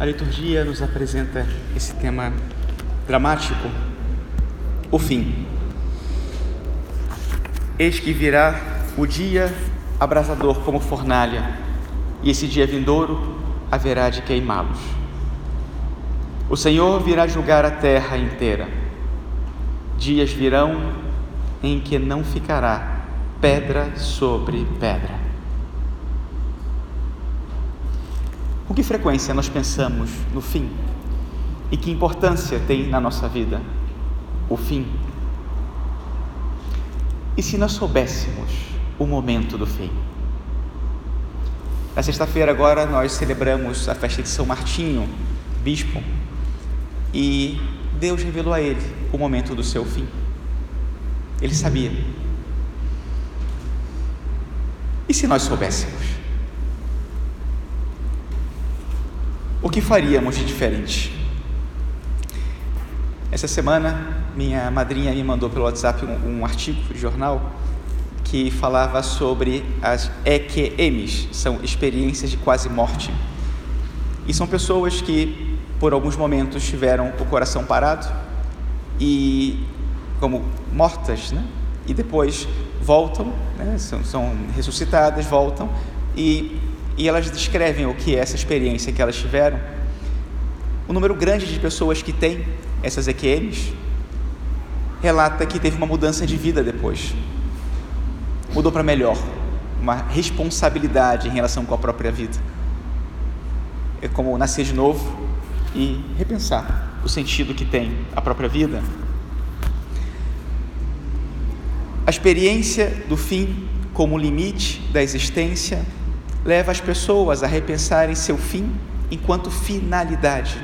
A liturgia nos apresenta esse tema dramático, o fim. Eis que virá o dia abrasador como fornalha, e esse dia vindouro haverá de queimá-los. O Senhor virá julgar a terra inteira. Dias virão em que não ficará pedra sobre pedra. Com que frequência nós pensamos no fim? E que importância tem na nossa vida o fim? E se nós soubéssemos o momento do fim? Na sexta-feira, agora, nós celebramos a festa de São Martinho, bispo, e Deus revelou a ele o momento do seu fim. Ele sabia. E se nós soubéssemos? O que faríamos de diferente? Essa semana, minha madrinha me mandou pelo WhatsApp um, um artigo de jornal que falava sobre as EQMs, são experiências de quase morte. E são pessoas que, por alguns momentos, tiveram o coração parado e, como mortas, né? e depois voltam, né? são, são ressuscitadas, voltam e e elas descrevem o que é essa experiência que elas tiveram. O número grande de pessoas que tem essas EQMs relata que teve uma mudança de vida depois. Mudou para melhor, uma responsabilidade em relação com a própria vida. É como nascer de novo e repensar o sentido que tem a própria vida. A experiência do fim como limite da existência leva as pessoas a repensarem seu fim enquanto finalidade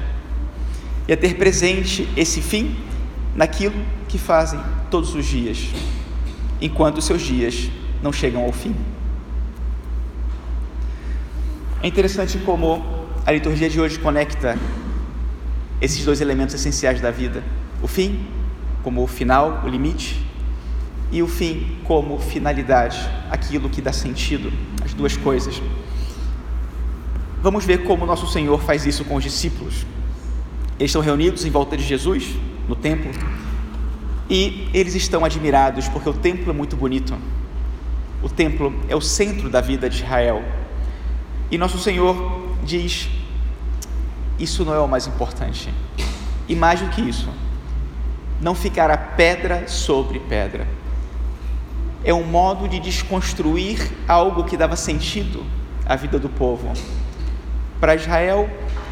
e a ter presente esse fim naquilo que fazem todos os dias, enquanto seus dias não chegam ao fim. É interessante como a liturgia de hoje conecta esses dois elementos essenciais da vida: o fim, como o final, o limite, e o fim como finalidade, aquilo que dá sentido, as duas coisas. Vamos ver como nosso Senhor faz isso com os discípulos. Eles estão reunidos em volta de Jesus, no templo, e eles estão admirados porque o templo é muito bonito. O templo é o centro da vida de Israel. E nosso Senhor diz: Isso não é o mais importante. E mais do que isso, não ficará pedra sobre pedra é um modo de desconstruir algo que dava sentido à vida do povo. Para Israel,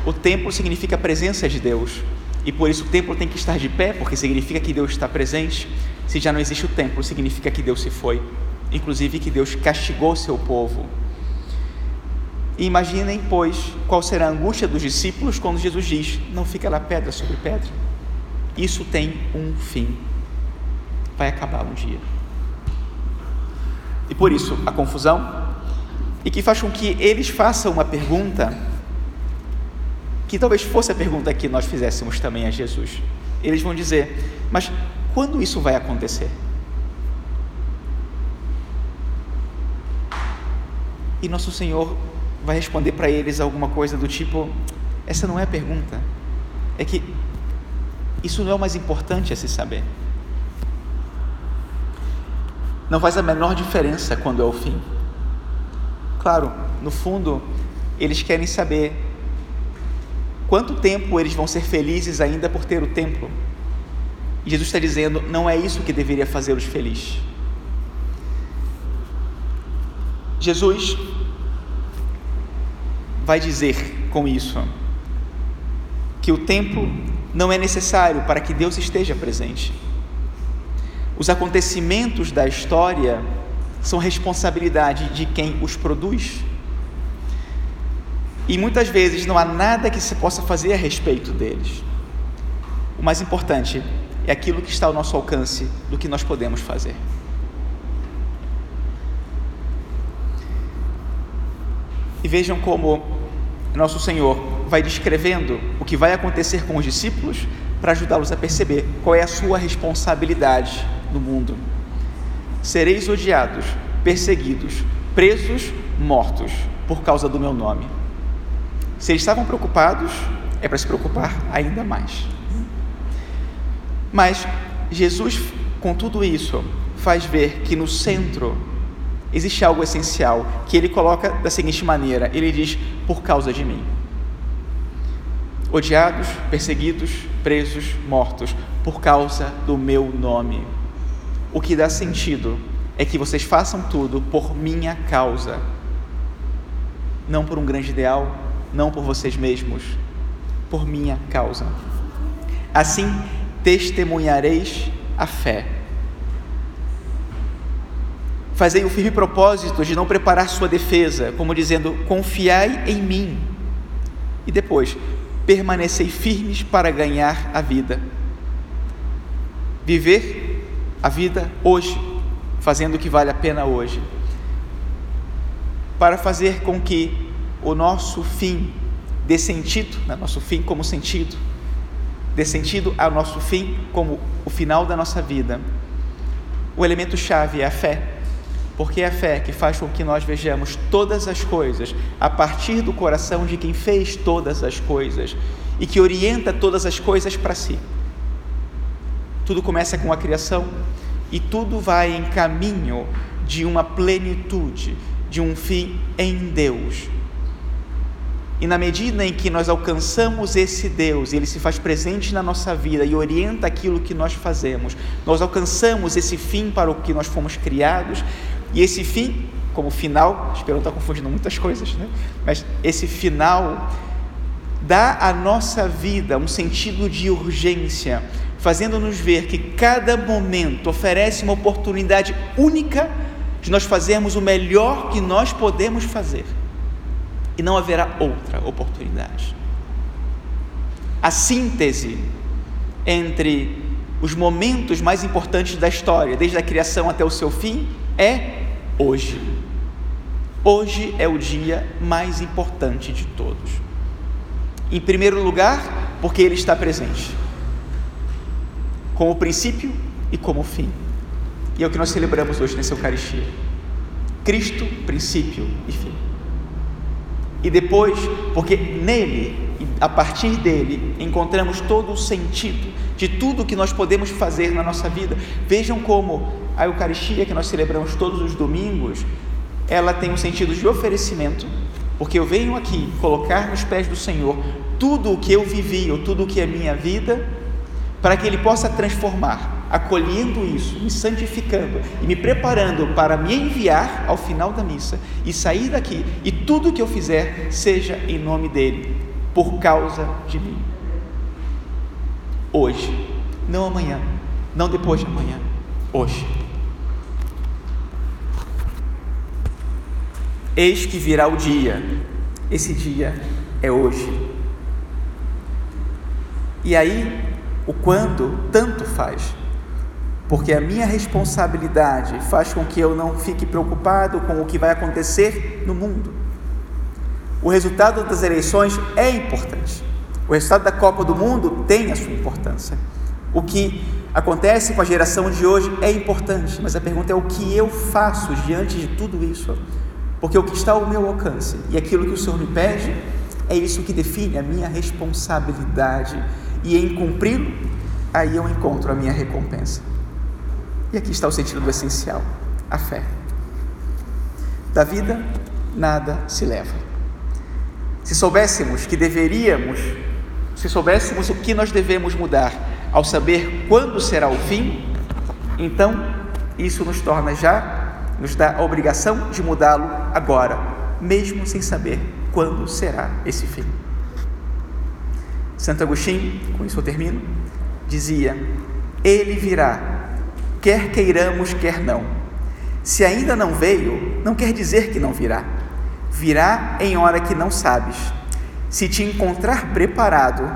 o templo significa a presença de Deus, e por isso o templo tem que estar de pé, porque significa que Deus está presente. Se já não existe o templo, significa que Deus se foi, inclusive que Deus castigou seu povo. E imaginem, pois, qual será a angústia dos discípulos quando Jesus diz: Não fica lá pedra sobre pedra. Isso tem um fim. Vai acabar um dia e por isso a confusão, e que faz com que eles façam uma pergunta que talvez fosse a pergunta que nós fizéssemos também a Jesus. Eles vão dizer: Mas quando isso vai acontecer? E nosso Senhor vai responder para eles alguma coisa do tipo: Essa não é a pergunta, é que isso não é o mais importante a se saber. Não faz a menor diferença quando é o fim. Claro, no fundo, eles querem saber quanto tempo eles vão ser felizes ainda por ter o templo. E Jesus está dizendo: não é isso que deveria fazê-los felizes. Jesus vai dizer com isso que o templo não é necessário para que Deus esteja presente. Os acontecimentos da história são responsabilidade de quem os produz. E muitas vezes não há nada que se possa fazer a respeito deles. O mais importante é aquilo que está ao nosso alcance do que nós podemos fazer. E vejam como nosso Senhor vai descrevendo o que vai acontecer com os discípulos para ajudá-los a perceber qual é a sua responsabilidade no mundo. Sereis odiados, perseguidos, presos, mortos por causa do meu nome. Se eles estavam preocupados, é para se preocupar ainda mais. Mas Jesus, com tudo isso, faz ver que no centro existe algo essencial, que ele coloca da seguinte maneira: ele diz, por causa de mim. Odiados, perseguidos, presos, mortos, por causa do meu nome. O que dá sentido é que vocês façam tudo por minha causa, não por um grande ideal, não por vocês mesmos, por minha causa. Assim testemunhareis a fé. Fazei o firme propósito de não preparar sua defesa, como dizendo: confiai em mim. E depois, permanecei firmes para ganhar a vida. Viver a vida hoje, fazendo o que vale a pena hoje. Para fazer com que o nosso fim dê sentido, né? nosso fim como sentido, dê sentido ao nosso fim como o final da nossa vida. O elemento chave é a fé, porque é a fé que faz com que nós vejamos todas as coisas a partir do coração de quem fez todas as coisas e que orienta todas as coisas para si. Tudo começa com a criação e tudo vai em caminho de uma plenitude, de um fim em Deus. E na medida em que nós alcançamos esse Deus, ele se faz presente na nossa vida e orienta aquilo que nós fazemos, nós alcançamos esse fim para o que nós fomos criados, e esse fim, como final, espero não estar confundindo muitas coisas, né? mas esse final dá à nossa vida um sentido de urgência, fazendo-nos ver que cada momento oferece uma oportunidade única de nós fazermos o melhor que nós podemos fazer e não haverá outra oportunidade. A síntese entre os momentos mais importantes da história, desde a criação até o seu fim, é hoje. Hoje é o dia mais importante de todos. Em primeiro lugar, porque ele está presente, como princípio e como fim. E é o que nós celebramos hoje nessa Eucaristia. Cristo, princípio e fim e depois, porque nele, a partir dele, encontramos todo o sentido de tudo que nós podemos fazer na nossa vida. Vejam como a Eucaristia que nós celebramos todos os domingos, ela tem um sentido de oferecimento, porque eu venho aqui colocar nos pés do Senhor tudo o que eu vivi ou tudo o que é minha vida, para que Ele possa transformar acolhendo isso, me santificando e me preparando para me enviar ao final da missa e sair daqui e tudo que eu fizer seja em nome dele, por causa de mim. Hoje, não amanhã, não depois de amanhã, hoje. Eis que virá o dia, esse dia é hoje. E aí, o quando tanto faz porque a minha responsabilidade faz com que eu não fique preocupado com o que vai acontecer no mundo. O resultado das eleições é importante. O resultado da Copa do Mundo tem a sua importância. O que acontece com a geração de hoje é importante, mas a pergunta é o que eu faço diante de tudo isso? Porque o que está ao meu alcance e aquilo que o Senhor me pede é isso que define a minha responsabilidade, e em cumpri-lo, aí eu encontro a minha recompensa. E aqui está o sentido do essencial: a fé. Da vida, nada se leva. Se soubéssemos que deveríamos, se soubéssemos o que nós devemos mudar ao saber quando será o fim, então isso nos torna já, nos dá a obrigação de mudá-lo agora, mesmo sem saber quando será esse fim. Santo Agostinho, com isso eu termino, dizia: Ele virá quer queiramos, quer não. Se ainda não veio, não quer dizer que não virá. Virá em hora que não sabes. Se te encontrar preparado,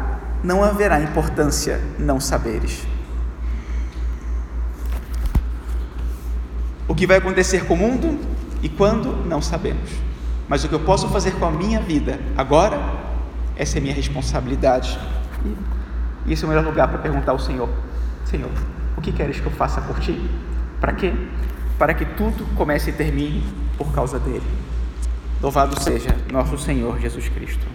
não haverá importância não saberes. O que vai acontecer com o mundo e quando, não sabemos. Mas o que eu posso fazer com a minha vida agora, essa é minha responsabilidade. E esse é o melhor lugar para perguntar ao Senhor: Senhor, o que queres que eu faça por ti? Para quê? Para que tudo comece e termine por causa dele. Louvado seja nosso Senhor Jesus Cristo.